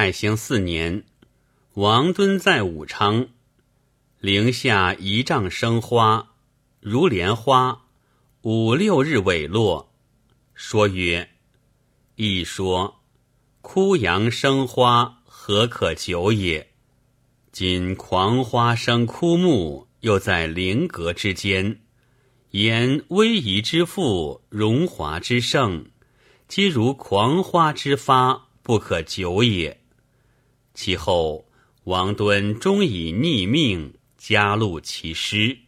太兴四年，王敦在武昌，陵下一丈生花，如莲花，五六日萎落。说曰：“一说，枯杨生花，何可久也？今狂花生枯木，又在陵阁之间。”言威仪之富，荣华之盛，皆如狂花之发，不可久也。其后，王敦终以逆命加入其师。